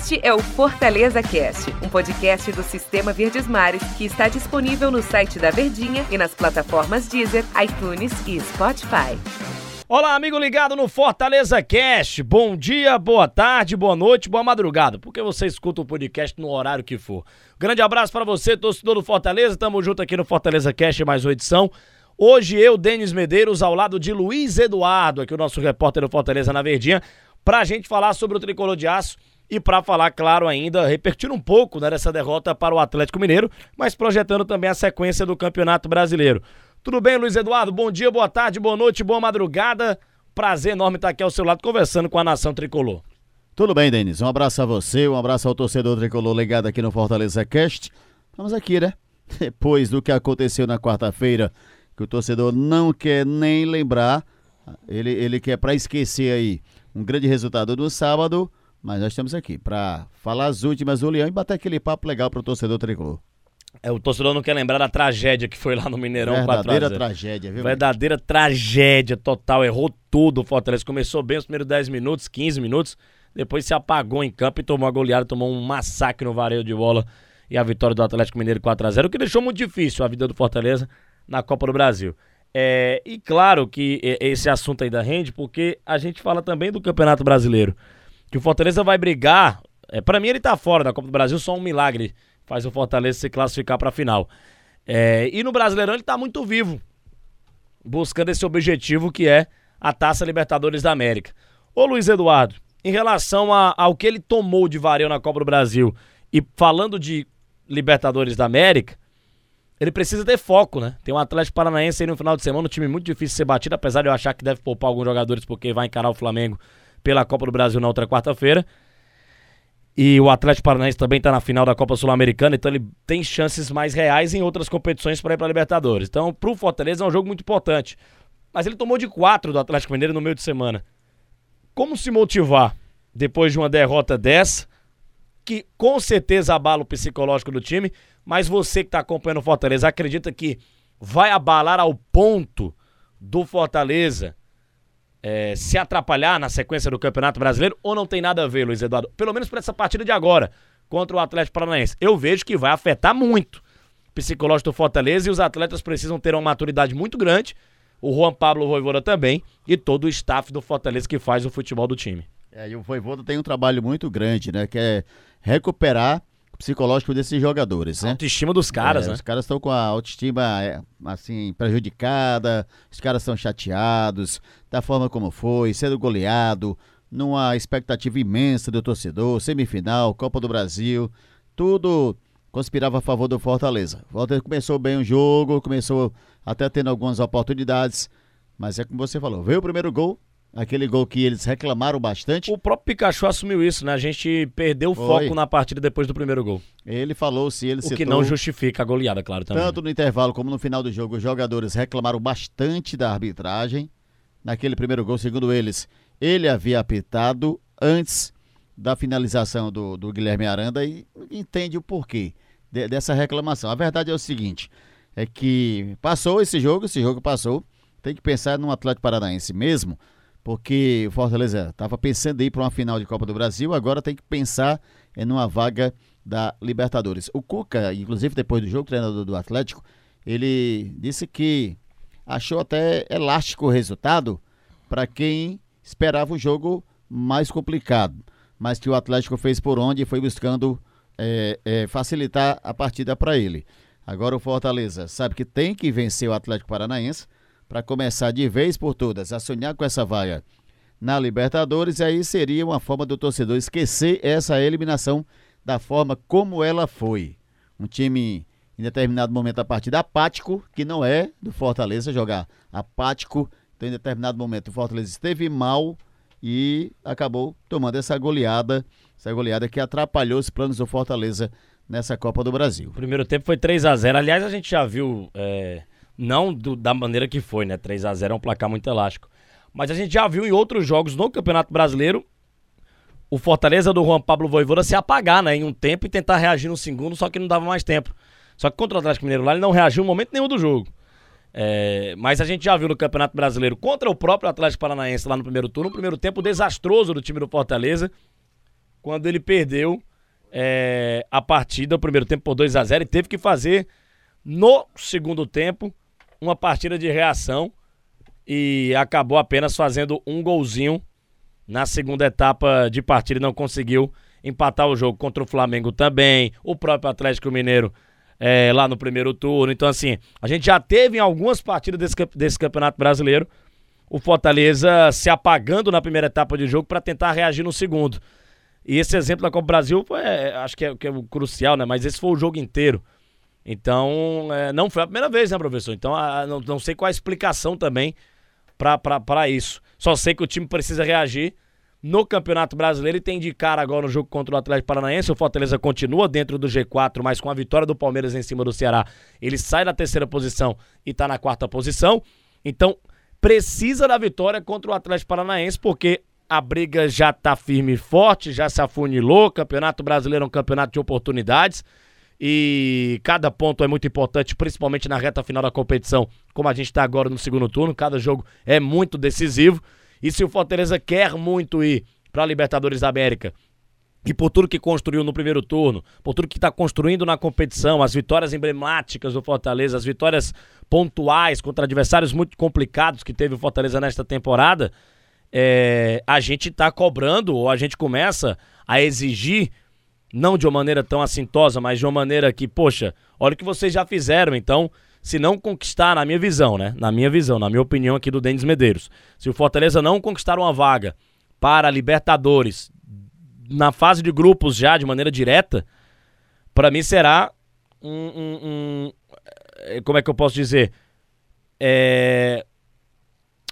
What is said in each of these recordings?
Este é o Fortaleza Cast, um podcast do Sistema Verdes Mares que está disponível no site da Verdinha e nas plataformas Deezer, iTunes e Spotify. Olá, amigo ligado no Fortaleza Cast. Bom dia, boa tarde, boa noite, boa madrugada, porque você escuta o podcast no horário que for. Grande abraço para você, torcedor do Fortaleza. Tamo junto aqui no Fortaleza Cast, mais uma edição. Hoje eu, Denis Medeiros, ao lado de Luiz Eduardo, aqui o nosso repórter do Fortaleza na Verdinha, pra gente falar sobre o tricolor de aço e para falar, claro, ainda, repercutir um pouco né, dessa derrota para o Atlético Mineiro, mas projetando também a sequência do Campeonato Brasileiro. Tudo bem, Luiz Eduardo? Bom dia, boa tarde, boa noite, boa madrugada. Prazer enorme estar aqui ao seu lado conversando com a nação tricolor. Tudo bem, Denis. Um abraço a você, um abraço ao torcedor tricolor ligado aqui no Fortaleza Cast. Vamos aqui, né? Depois do que aconteceu na quarta-feira, que o torcedor não quer nem lembrar, ele, ele quer para esquecer aí um grande resultado no sábado. Mas nós estamos aqui para falar as últimas do Leão e bater aquele papo legal para o torcedor tricolor. É, o torcedor não quer lembrar da tragédia que foi lá no Mineirão. Verdadeira tragédia, viu? Verdadeira tragédia total. Errou tudo o Fortaleza. Começou bem os primeiros 10 minutos, 15 minutos. Depois se apagou em campo e tomou a goleada, tomou um massacre no vareio de bola. E a vitória do Atlético Mineiro 4x0, o que deixou muito difícil a vida do Fortaleza na Copa do Brasil. É, e claro que esse assunto ainda rende, porque a gente fala também do Campeonato Brasileiro que o Fortaleza vai brigar. É, para mim, ele tá fora da Copa do Brasil, só um milagre faz o Fortaleza se classificar para a final. É, e no Brasileirão ele tá muito vivo, buscando esse objetivo que é a Taça Libertadores da América. Ô Luiz Eduardo, em relação a, ao que ele tomou de vareio na Copa do Brasil e falando de Libertadores da América, ele precisa ter foco, né? Tem um Atlético Paranaense aí no final de semana, um time muito difícil de ser batido, apesar de eu achar que deve poupar alguns jogadores porque vai encarar o Flamengo pela Copa do Brasil na outra quarta-feira. E o Atlético Paranaense também está na final da Copa Sul-Americana, então ele tem chances mais reais em outras competições para ir para Libertadores. Então, para o Fortaleza é um jogo muito importante. Mas ele tomou de quatro do Atlético Mineiro no meio de semana. Como se motivar depois de uma derrota dessa, que com certeza abala o psicológico do time, mas você que está acompanhando o Fortaleza acredita que vai abalar ao ponto do Fortaleza é, se atrapalhar na sequência do Campeonato Brasileiro ou não tem nada a ver, Luiz Eduardo? Pelo menos para essa partida de agora contra o Atlético Paranaense. Eu vejo que vai afetar muito o psicológico do Fortaleza e os atletas precisam ter uma maturidade muito grande. O Juan Pablo Voivoda também e todo o staff do Fortaleza que faz o futebol do time. É, e o Voivoda tem um trabalho muito grande, né? Que é recuperar psicológico desses jogadores, né? autoestima dos caras, é, né? Os caras estão com a autoestima, é, assim, prejudicada, os caras estão chateados da forma como foi, sendo goleado, numa expectativa imensa do torcedor, semifinal, Copa do Brasil, tudo conspirava a favor do Fortaleza. O Fortaleza começou bem o jogo, começou até tendo algumas oportunidades, mas é como você falou, veio o primeiro gol, Aquele gol que eles reclamaram bastante. O próprio Pikachu assumiu isso, né? A gente perdeu o foco na partida depois do primeiro gol. Ele falou se ele O citou, que não justifica a goleada, claro, também. Tanto no intervalo como no final do jogo, os jogadores reclamaram bastante da arbitragem. Naquele primeiro gol, segundo eles, ele havia apitado antes da finalização do, do Guilherme Aranda e entende o porquê de, dessa reclamação. A verdade é o seguinte: é que passou esse jogo, esse jogo passou. Tem que pensar no Atlético Paranaense mesmo porque o Fortaleza estava pensando em ir para uma final de Copa do Brasil, agora tem que pensar em uma vaga da Libertadores. O Cuca, inclusive depois do jogo, treinador do Atlético, ele disse que achou até elástico o resultado para quem esperava o jogo mais complicado, mas que o Atlético fez por onde e foi buscando é, é, facilitar a partida para ele. Agora o Fortaleza sabe que tem que vencer o Atlético Paranaense para começar de vez por todas a sonhar com essa vaga na Libertadores, e aí seria uma forma do torcedor esquecer essa eliminação da forma como ela foi. Um time em determinado momento da partida apático, que não é do Fortaleza jogar apático, então em determinado momento o Fortaleza esteve mal e acabou tomando essa goleada, essa goleada que atrapalhou os planos do Fortaleza nessa Copa do Brasil. O primeiro tempo foi 3 a 0 Aliás, a gente já viu é, não do, da maneira que foi, né? 3 a 0 é um placar muito elástico. Mas a gente já viu em outros jogos no Campeonato Brasileiro o Fortaleza do Juan Pablo Voivoda se apagar, né? Em um tempo e tentar reagir no segundo, só que não dava mais tempo. Só que contra o Atlético Mineiro lá ele não reagiu em momento nenhum do jogo. É, mas a gente já viu no Campeonato Brasileiro contra o próprio Atlético Paranaense lá no primeiro turno, um primeiro tempo desastroso do time do Fortaleza. quando ele perdeu é, a partida, o primeiro tempo por 2 a 0 e teve que fazer no segundo tempo uma partida de reação e acabou apenas fazendo um golzinho na segunda etapa de partida e não conseguiu empatar o jogo contra o Flamengo também, o próprio Atlético Mineiro é, lá no primeiro turno. Então, assim, a gente já teve em algumas partidas desse, desse Campeonato Brasileiro o Fortaleza se apagando na primeira etapa de jogo para tentar reagir no segundo. E esse exemplo da Copa Brasil, foi, é, acho que é, que é crucial, né? Mas esse foi o jogo inteiro. Então, é, não foi a primeira vez, né, professor? Então, a, não, não sei qual a explicação também para isso. Só sei que o time precisa reagir no Campeonato Brasileiro e tem de cara agora no jogo contra o Atlético Paranaense. O Fortaleza continua dentro do G4, mas com a vitória do Palmeiras em cima do Ceará, ele sai da terceira posição e tá na quarta posição. Então, precisa da vitória contra o Atlético Paranaense, porque a briga já tá firme e forte, já se afunilou. O Campeonato Brasileiro é um campeonato de oportunidades. E cada ponto é muito importante, principalmente na reta final da competição, como a gente está agora no segundo turno. Cada jogo é muito decisivo. E se o Fortaleza quer muito ir para a Libertadores da América, e por tudo que construiu no primeiro turno, por tudo que está construindo na competição, as vitórias emblemáticas do Fortaleza, as vitórias pontuais contra adversários muito complicados que teve o Fortaleza nesta temporada, é, a gente está cobrando, ou a gente começa a exigir, não de uma maneira tão assintosa, mas de uma maneira que, poxa, olha o que vocês já fizeram, então se não conquistar, na minha visão, né? Na minha visão, na minha opinião aqui do Denis Medeiros, se o Fortaleza não conquistar uma vaga para Libertadores na fase de grupos já de maneira direta, para mim será um, um, um, eh, Como é que eu posso dizer? É,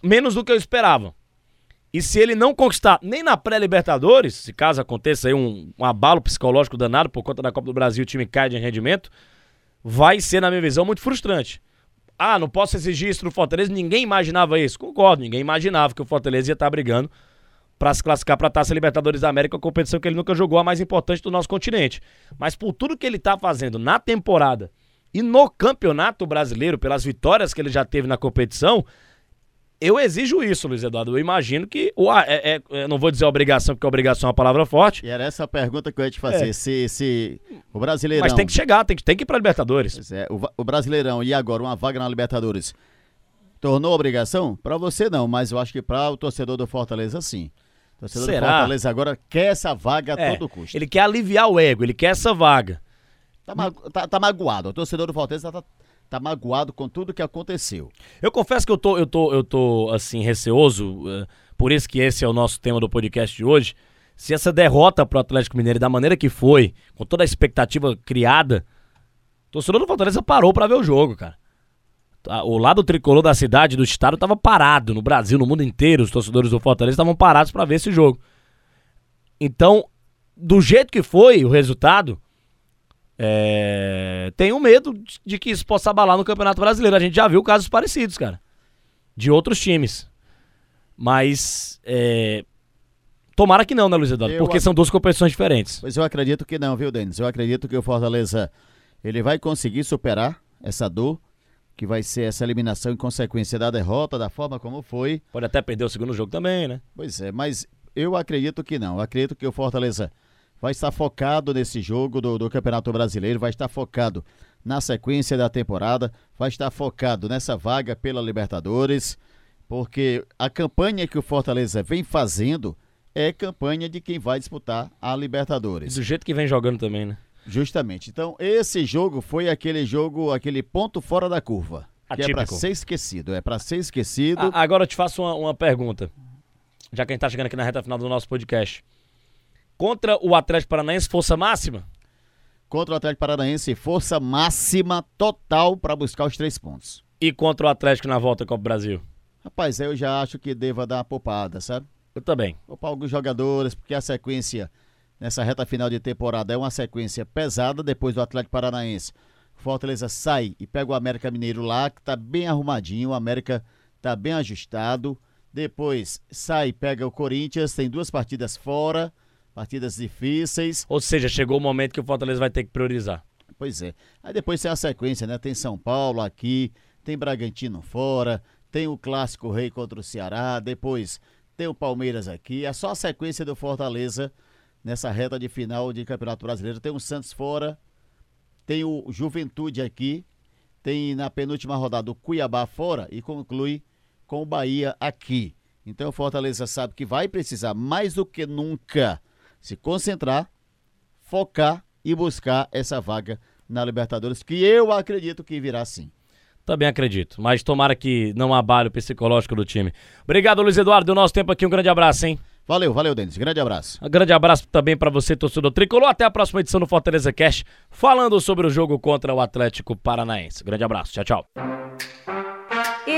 menos do que eu esperava. E se ele não conquistar nem na pré-Libertadores, se caso aconteça aí um, um abalo psicológico danado por conta da Copa do Brasil, o time cai de rendimento, vai ser, na minha visão, muito frustrante. Ah, não posso exigir isso do Fortaleza. Ninguém imaginava isso. Concordo, ninguém imaginava que o Fortaleza ia estar brigando para se classificar para a Taça Libertadores da América, a competição que ele nunca jogou, a mais importante do nosso continente. Mas por tudo que ele está fazendo na temporada e no Campeonato Brasileiro, pelas vitórias que ele já teve na competição, eu exijo isso, Luiz Eduardo. Eu imagino que. O, é, é, não vou dizer obrigação, porque obrigação é uma palavra forte. E era essa a pergunta que eu ia te fazer. É. Se, se o Brasileirão. Mas tem que chegar, tem que, tem que ir para Libertadores. É, o, o Brasileirão e agora uma vaga na Libertadores tornou obrigação? Para você não, mas eu acho que para o torcedor do Fortaleza sim. O torcedor Será? do Fortaleza agora quer essa vaga a é, todo custo. Ele quer aliviar o ego, ele quer essa vaga. Tá, tá, tá magoado. O torcedor do Fortaleza tá, tá magoado com tudo que aconteceu. Eu confesso que eu tô, eu tô, eu tô assim, receoso, uh, por isso que esse é o nosso tema do podcast de hoje. Se essa derrota pro Atlético Mineiro da maneira que foi, com toda a expectativa criada, o torcedor do Fortaleza parou para ver o jogo, cara. Tá, o lado tricolor da cidade, do estado, tava parado. No Brasil, no mundo inteiro, os torcedores do Fortaleza estavam parados para ver esse jogo. Então, do jeito que foi o resultado, é... Tenho medo de que isso possa abalar no Campeonato Brasileiro. A gente já viu casos parecidos, cara. De outros times. Mas. É... Tomara que não, né, Luiz Eduardo? Eu porque ac... são duas competições diferentes. Pois eu acredito que não, viu, Denis? Eu acredito que o Fortaleza ele vai conseguir superar essa dor, que vai ser essa eliminação em consequência da derrota, da forma como foi. Pode até perder o segundo jogo também, né? Pois é, mas eu acredito que não. Eu acredito que o Fortaleza vai estar focado nesse jogo do, do Campeonato Brasileiro, vai estar focado na sequência da temporada, vai estar focado nessa vaga pela Libertadores, porque a campanha que o Fortaleza vem fazendo é campanha de quem vai disputar a Libertadores. Do jeito que vem jogando também, né? Justamente. Então, esse jogo foi aquele jogo, aquele ponto fora da curva. Atípico. Que é para ser esquecido, é para ser esquecido. A, agora eu te faço uma, uma pergunta. Já que a gente tá chegando aqui na reta final do nosso podcast. Contra o Atlético Paranaense, força máxima? Contra o Atlético Paranaense, força máxima total para buscar os três pontos. E contra o Atlético na volta Copa Brasil? Rapaz, eu já acho que deva dar uma poupada, sabe? Eu também. Poupar alguns jogadores, porque a sequência nessa reta final de temporada é uma sequência pesada depois do Atlético Paranaense. Fortaleza sai e pega o América Mineiro lá, que tá bem arrumadinho, o América tá bem ajustado. Depois sai e pega o Corinthians, tem duas partidas fora partidas difíceis. Ou seja, chegou o momento que o Fortaleza vai ter que priorizar. Pois é. Aí depois tem a sequência, né? Tem São Paulo aqui, tem Bragantino fora, tem o Clássico Rei contra o Ceará, depois tem o Palmeiras aqui. É só a sequência do Fortaleza nessa reta de final de Campeonato Brasileiro. Tem o Santos fora, tem o Juventude aqui, tem na penúltima rodada o Cuiabá fora e conclui com o Bahia aqui. Então o Fortaleza sabe que vai precisar mais do que nunca se concentrar, focar e buscar essa vaga na Libertadores, que eu acredito que virá sim. Também acredito, mas tomara que não abale o psicológico do time. Obrigado, Luiz Eduardo, do nosso tempo aqui, um grande abraço, hein? Valeu, valeu, Denis. Grande abraço. Um grande abraço também para você, torcedor tricolor. Até a próxima edição do Fortaleza Cash, falando sobre o jogo contra o Atlético Paranaense. Grande abraço, tchau, tchau.